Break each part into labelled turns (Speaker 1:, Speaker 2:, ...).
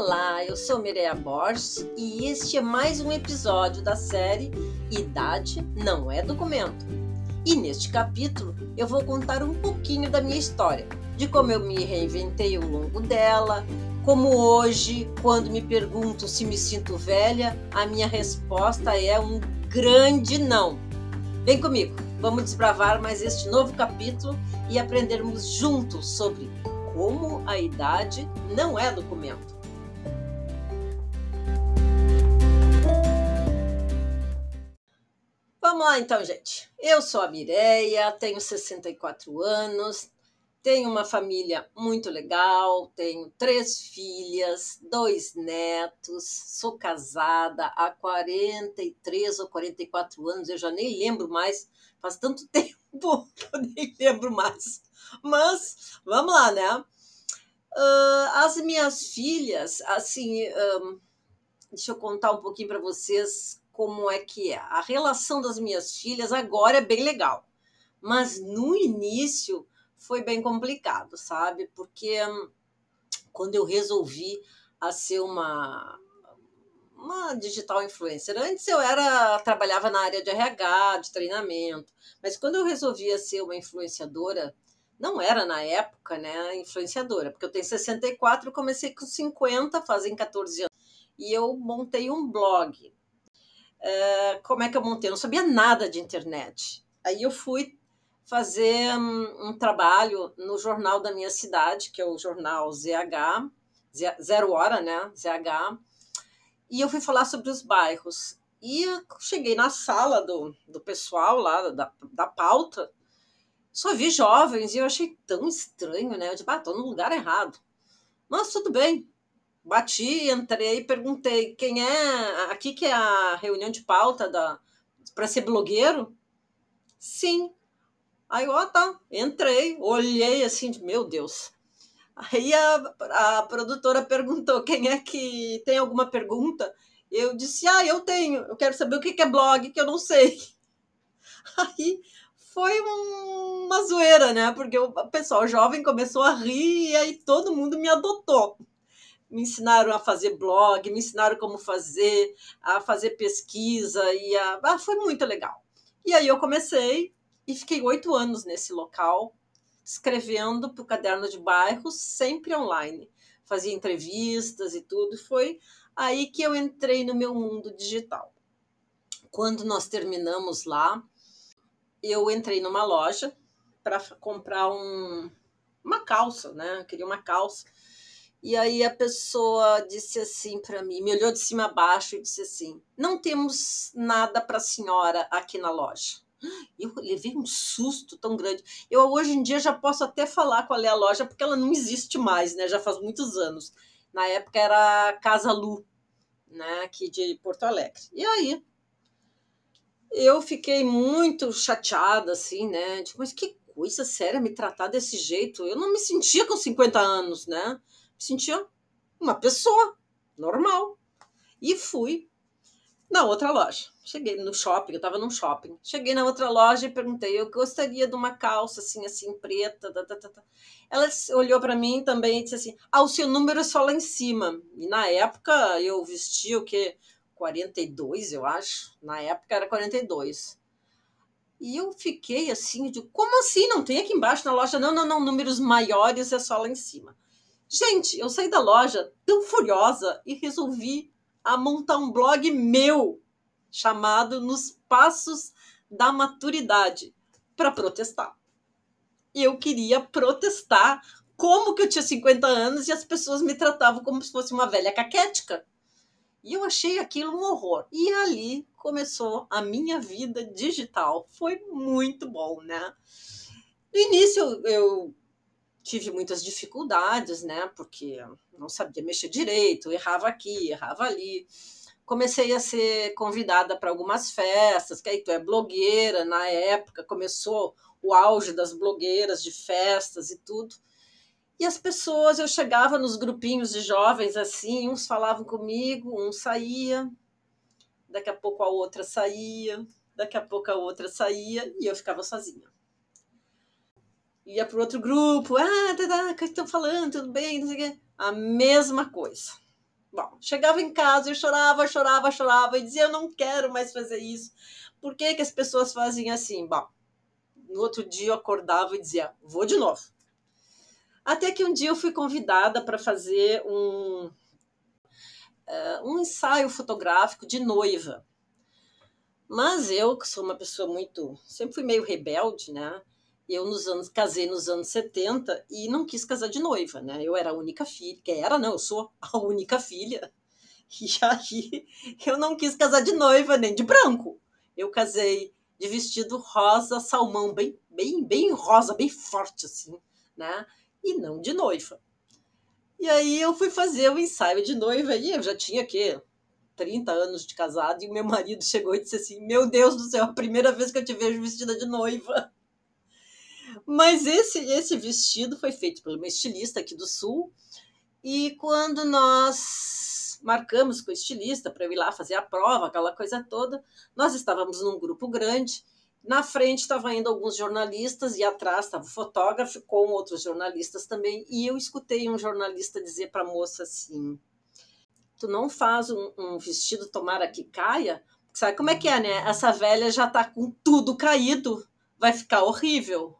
Speaker 1: Olá, eu sou Mireia Borges e este é mais um episódio da série Idade não é documento. E neste capítulo eu vou contar um pouquinho da minha história, de como eu me reinventei ao longo dela, como hoje, quando me perguntam se me sinto velha, a minha resposta é um grande não. Vem comigo, vamos desbravar mais este novo capítulo e aprendermos juntos sobre como a idade não é documento. Vamos lá então, gente. Eu sou a Mireia, tenho 64 anos, tenho uma família muito legal, tenho três filhas, dois netos, sou casada há 43 ou 44 anos, eu já nem lembro mais, faz tanto tempo que eu nem lembro mais. Mas vamos lá, né? Uh, as minhas filhas, assim, deixa eu contar um pouquinho para vocês como é que é. A relação das minhas filhas agora é bem legal, mas no início foi bem complicado, sabe? Porque um, quando eu resolvi a ser uma uma digital influencer. Antes eu era trabalhava na área de RH, de treinamento, mas quando eu resolvi ser uma influenciadora, não era na época, né, influenciadora, porque eu tenho 64, comecei com 50, fazem 14 anos, e eu montei um blog. Uh, como é que eu montei? Eu não sabia nada de internet. Aí eu fui fazer um, um, trabalho no jornal da minha cidade, que é o jornal ZH, Zero Hora, né, ZH, e eu fui falar sobre os bairros. E cheguei na sala do, do pessoal lá, da, da pauta, só vi jovens e eu achei tão estranho, né? Eu disse, ah, tô no lugar errado. Mas tudo bem. Bati, entrei, perguntei quem é. Aqui que é a reunião de pauta da para ser blogueiro? Sim. Aí, ó, tá. Entrei, olhei assim, meu Deus. Aí a, a produtora perguntou quem é que tem alguma pergunta. Eu disse, ah, eu tenho. Eu quero saber o que é blog, que eu não sei. Aí foi uma zoeira, né? Porque o pessoal jovem começou a rir e aí todo mundo me adotou. Me ensinaram a fazer blog, me ensinaram como fazer, a fazer pesquisa e a... ah, foi muito legal. E aí eu comecei e fiquei oito anos nesse local, escrevendo para o caderno de bairros, sempre online. Fazia entrevistas e tudo. Foi aí que eu entrei no meu mundo digital. Quando nós terminamos lá, eu entrei numa loja para comprar um, uma calça, né? Eu queria uma calça. E aí a pessoa disse assim para mim, me olhou de cima a baixo e disse assim: "Não temos nada para a senhora aqui na loja". Eu levei um susto tão grande. Eu hoje em dia já posso até falar qual é a loja porque ela não existe mais, né? Já faz muitos anos. Na época era Casa Lu, né, aqui de Porto Alegre. E aí eu fiquei muito chateada, assim, né? Tipo, mas que coisa séria me tratar desse jeito. Eu não me sentia com 50 anos, né? Sentia uma pessoa normal. E fui na outra loja. Cheguei no shopping, eu estava num shopping. Cheguei na outra loja e perguntei: eu gostaria de uma calça assim, assim, preta. Tá, tá, tá. Ela olhou para mim também e disse assim: ah, o seu número é só lá em cima. E na época eu vestia o quê? 42, eu acho. Na época era 42. E eu fiquei assim, de como assim? Não tem aqui embaixo na loja? Não, não, não, números maiores é só lá em cima. Gente, eu saí da loja tão furiosa e resolvi a montar um blog meu chamado Nos Passos da Maturidade para protestar. Eu queria protestar como que eu tinha 50 anos e as pessoas me tratavam como se fosse uma velha caquética. E eu achei aquilo um horror. E ali começou a minha vida digital. Foi muito bom, né? No início eu, eu tive muitas dificuldades, né? Porque não sabia mexer direito, errava aqui, errava ali. Comecei a ser convidada para algumas festas, que aí tu é blogueira, na época começou o auge das blogueiras de festas e tudo. E as pessoas, eu chegava nos grupinhos de jovens assim, uns falavam comigo, um saía, daqui a pouco a outra saía, daqui a pouco a outra saía e eu ficava sozinha. Ia para outro grupo, ah, tá, tá, que estão falando, tudo bem, não sei o quê. A mesma coisa. Bom, chegava em casa, eu chorava, chorava, chorava e dizia: Eu não quero mais fazer isso. Por que, que as pessoas fazem assim? Bom, no outro dia eu acordava e dizia: Vou de novo. Até que um dia eu fui convidada para fazer um, uh, um ensaio fotográfico de noiva. Mas eu, que sou uma pessoa muito. sempre fui meio rebelde, né? Eu nos anos casei nos anos 70 e não quis casar de noiva, né? Eu era a única filha, que era, não, eu sou a única filha. E aí eu não quis casar de noiva nem de branco. Eu casei de vestido rosa salmão, bem bem bem rosa, bem forte assim, né? E não de noiva. E aí eu fui fazer o ensaio de noiva e eu já tinha que 30 anos de casado e o meu marido chegou e disse assim: "Meu Deus do céu, a primeira vez que eu te vejo vestida de noiva". Mas esse, esse vestido foi feito por uma estilista aqui do Sul. E quando nós marcamos com o estilista para eu ir lá fazer a prova, aquela coisa toda, nós estávamos num grupo grande. Na frente estavam indo alguns jornalistas e atrás estava o fotógrafo com outros jornalistas também. E eu escutei um jornalista dizer para a moça assim: Tu não faz um, um vestido tomara que caia? Sabe como é que é, né? Essa velha já está com tudo caído, vai ficar horrível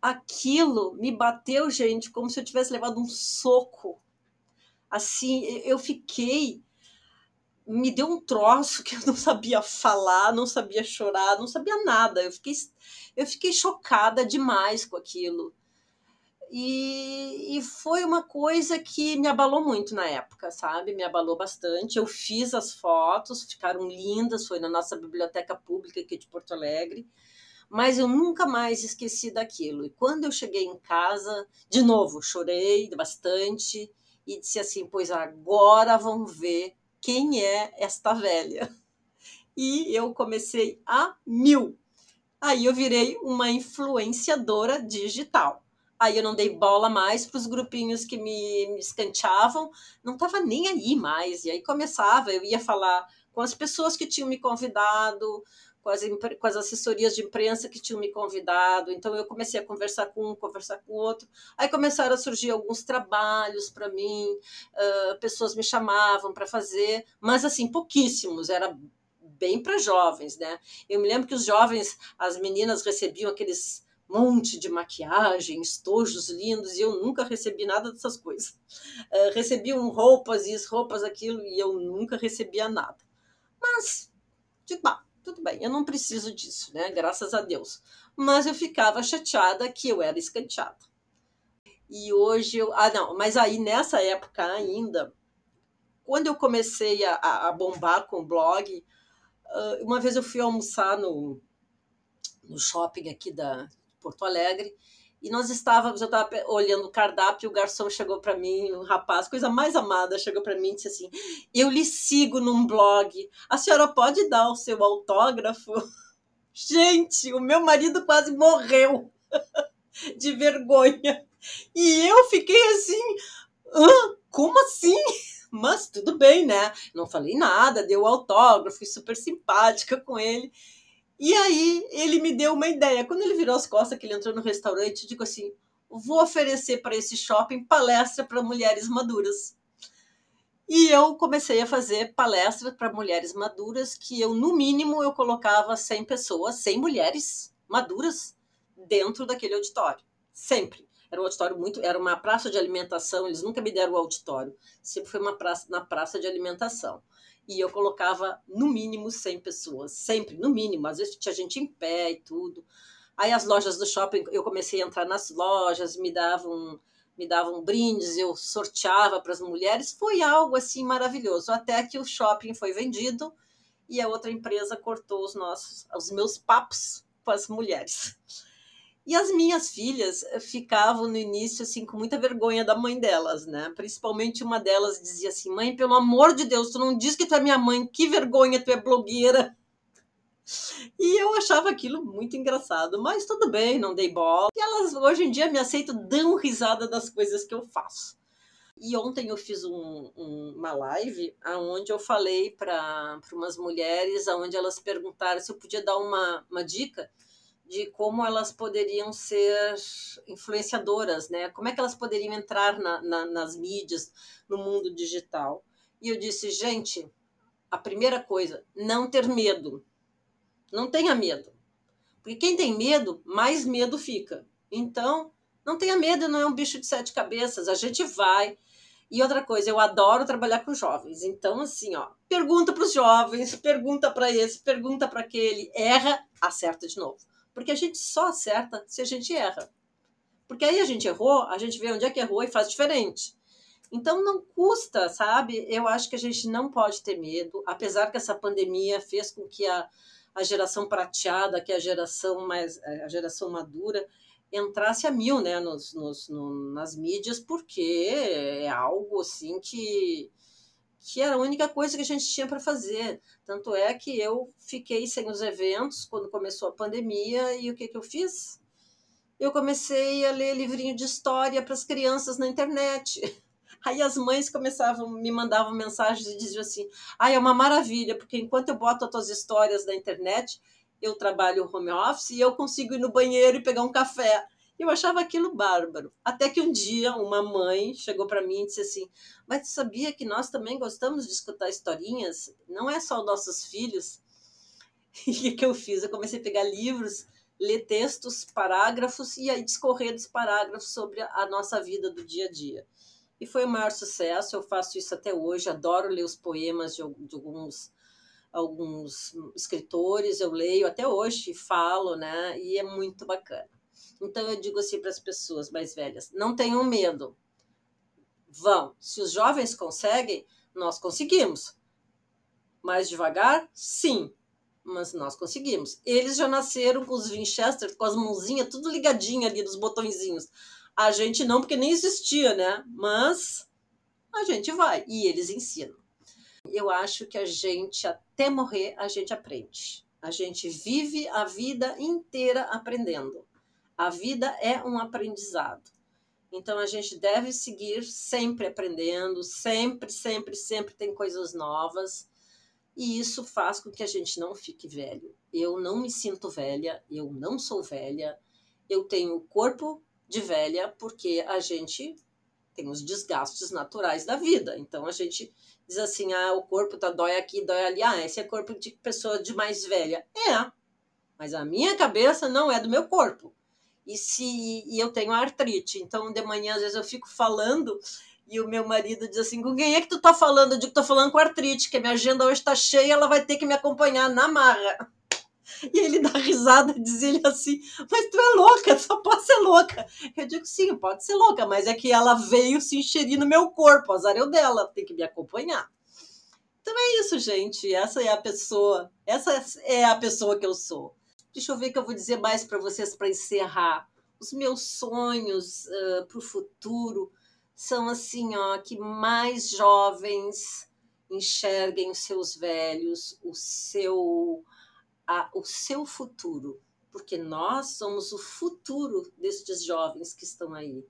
Speaker 1: aquilo me bateu, gente, como se eu tivesse levado um soco. Assim, eu fiquei. Me deu um troço que eu não sabia falar, não sabia chorar, não sabia nada. Eu fiquei, eu fiquei chocada demais com aquilo. E, e, foi uma coisa que me abalou muito na época, sabe? Me abalou bastante. Eu fiz as fotos, ficaram lindas, foi na nossa biblioteca pública aqui de Porto Alegre mas eu nunca mais esqueci daquilo. E quando eu cheguei em casa, de novo, chorei bastante e disse assim: Pois agora vão ver quem é esta velha. E eu comecei a mil. Aí eu virei uma influenciadora digital. Aí eu não dei bola mais para os grupinhos que me, me escanteavam, não estava nem aí mais. E aí começava, eu ia falar com as pessoas que tinham me convidado, com as, com as assessorias de imprensa que tinham me convidado. Então eu comecei a conversar com um, conversar com outro. Aí começaram a surgir alguns trabalhos para mim, uh, pessoas me chamavam para fazer, mas assim, pouquíssimos, era bem para jovens, né? Eu me lembro que os jovens, as meninas recebiam aqueles monte de maquiagem, estojos lindos, e eu nunca recebi nada dessas coisas. Uh, recebiam roupas, isso, roupas, aquilo, e eu nunca recebia nada. Mas, de bah, tudo bem, eu não preciso disso, né? Graças a Deus. Mas eu ficava chateada que eu era escanteada. E hoje eu. Ah, não, mas aí nessa época ainda, quando eu comecei a, a bombar com o blog, ah, uma vez eu fui almoçar no, no shopping aqui da Porto Alegre e nós estávamos, eu estava olhando o cardápio, e o garçom chegou para mim, o rapaz, coisa mais amada, chegou para mim e disse assim: Eu lhe sigo num blog, a senhora pode dar o seu autógrafo? Gente, o meu marido quase morreu de vergonha. E eu fiquei assim: Hã? como assim? Mas tudo bem, né? Não falei nada, deu autógrafo, fui super simpática com ele. E aí ele me deu uma ideia. Quando ele virou as costas, que ele entrou no restaurante, eu digo assim: vou oferecer para esse shopping palestra para mulheres maduras. E eu comecei a fazer palestras para mulheres maduras, que eu, no mínimo, eu colocava 100 pessoas, 100 mulheres maduras dentro daquele auditório. Sempre. Era um auditório muito. Era uma praça de alimentação, eles nunca me deram o auditório. Sempre foi uma praça na praça de alimentação e eu colocava no mínimo 100 pessoas, sempre, no mínimo. Às vezes tinha gente em pé e tudo. Aí as lojas do shopping, eu comecei a entrar nas lojas, me davam me davam brindes, eu sorteava para as mulheres, foi algo assim maravilhoso, até que o shopping foi vendido e a outra empresa cortou os nossos os meus papos com as mulheres. E as minhas filhas eh, ficavam no início assim com muita vergonha da mãe delas, né? Principalmente uma delas dizia assim: "Mãe, pelo amor de Deus, tu não diz que tu é minha mãe, que vergonha, tu é blogueira". E eu achava aquilo muito engraçado, mas tudo bem, não dei bola. E elas hoje em dia me aceitam, dão risada das coisas que eu faço. E ontem eu fiz um, um, uma live onde eu falei para umas mulheres, onde elas perguntaram se eu podia dar uma, uma dica de como elas poderiam ser influenciadoras, né? Como é que elas poderiam entrar na, na, nas mídias, no mundo digital. E eu disse, gente, a primeira coisa, não ter medo. Não tenha medo. Porque quem tem medo, mais medo fica. Então, não tenha medo, não é um bicho de sete cabeças. A gente vai. E outra coisa, eu adoro trabalhar com jovens. Então, assim, ó, pergunta para os jovens, pergunta para esse, pergunta para aquele, erra, acerta de novo. Porque a gente só acerta se a gente erra. Porque aí a gente errou, a gente vê onde é que errou e faz diferente. Então não custa, sabe? Eu acho que a gente não pode ter medo, apesar que essa pandemia fez com que a, a geração prateada, que é a geração mais a geração madura, entrasse a mil, né, nos, nos no, nas mídias, porque é algo assim que que era a única coisa que a gente tinha para fazer. Tanto é que eu fiquei sem os eventos quando começou a pandemia e o que, que eu fiz? Eu comecei a ler livrinho de história para as crianças na internet. Aí as mães começavam, me mandavam mensagens e diziam assim: ah, é uma maravilha, porque enquanto eu boto as tuas histórias na internet, eu trabalho home office e eu consigo ir no banheiro e pegar um café. Eu achava aquilo bárbaro. Até que um dia uma mãe chegou para mim e disse assim: Mas sabia que nós também gostamos de escutar historinhas? Não é só os nossos filhos. E o que, que eu fiz? Eu comecei a pegar livros, ler textos, parágrafos e aí discorrer dos parágrafos sobre a nossa vida do dia a dia. E foi o maior sucesso. Eu faço isso até hoje. Adoro ler os poemas de, de alguns alguns escritores, eu leio até hoje, falo, né? E é muito bacana. Então eu digo assim para as pessoas mais velhas: não tenham medo. Vão. Se os jovens conseguem, nós conseguimos. Mais devagar? Sim. Mas nós conseguimos. Eles já nasceram com os Winchester, com as mãozinhas tudo ligadinho ali dos botõezinhos. A gente não, porque nem existia, né? Mas a gente vai. E eles ensinam. Eu acho que a gente, até morrer, a gente aprende. A gente vive a vida inteira aprendendo. A vida é um aprendizado. Então a gente deve seguir sempre aprendendo, sempre, sempre, sempre tem coisas novas. E isso faz com que a gente não fique velho. Eu não me sinto velha, eu não sou velha. Eu tenho o corpo de velha porque a gente tem os desgastes naturais da vida. Então a gente diz assim: ah, o corpo tá dói aqui, dói ali. Ah, esse é corpo de pessoa de mais velha. É, mas a minha cabeça não é do meu corpo e se e eu tenho artrite. Então, de manhã, às vezes, eu fico falando e o meu marido diz assim: com quem é que tu tá falando? Eu digo tô falando com artrite, que a minha agenda hoje tá cheia, ela vai ter que me acompanhar na marra. E ele dá risada e diz ele assim: Mas tu é louca, só pode ser louca. Eu digo: Sim, pode ser louca, mas é que ela veio se enxerir no meu corpo, azar é o dela, tem que me acompanhar. Então é isso, gente. Essa é a pessoa, essa é a pessoa que eu sou. Deixa eu ver o que eu vou dizer mais para vocês para encerrar. Os meus sonhos uh, para o futuro são assim, ó, que mais jovens enxerguem os seus velhos, o seu, a, o seu futuro, porque nós somos o futuro destes jovens que estão aí.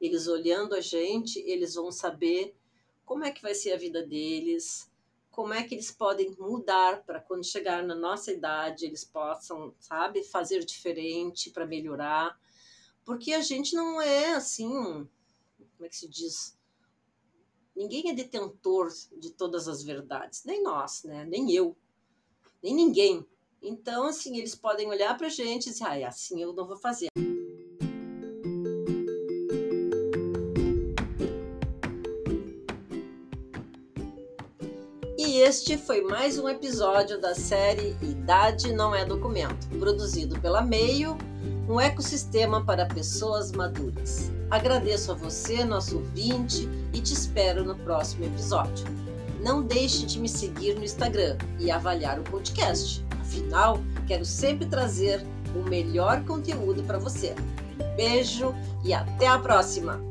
Speaker 1: Eles olhando a gente, eles vão saber como é que vai ser a vida deles, como é que eles podem mudar para quando chegar na nossa idade eles possam, sabe, fazer diferente para melhorar. Porque a gente não é assim, como é que se diz? Ninguém é detentor de todas as verdades, nem nós, né? Nem eu, nem ninguém. Então, assim, eles podem olhar para a gente e dizer, ah, assim eu não vou fazer. Este foi mais um episódio da série Idade Não é Documento, produzido pela Meio, um ecossistema para pessoas maduras. Agradeço a você, nosso ouvinte, e te espero no próximo episódio. Não deixe de me seguir no Instagram e avaliar o podcast. Afinal, quero sempre trazer o melhor conteúdo para você. Beijo e até a próxima!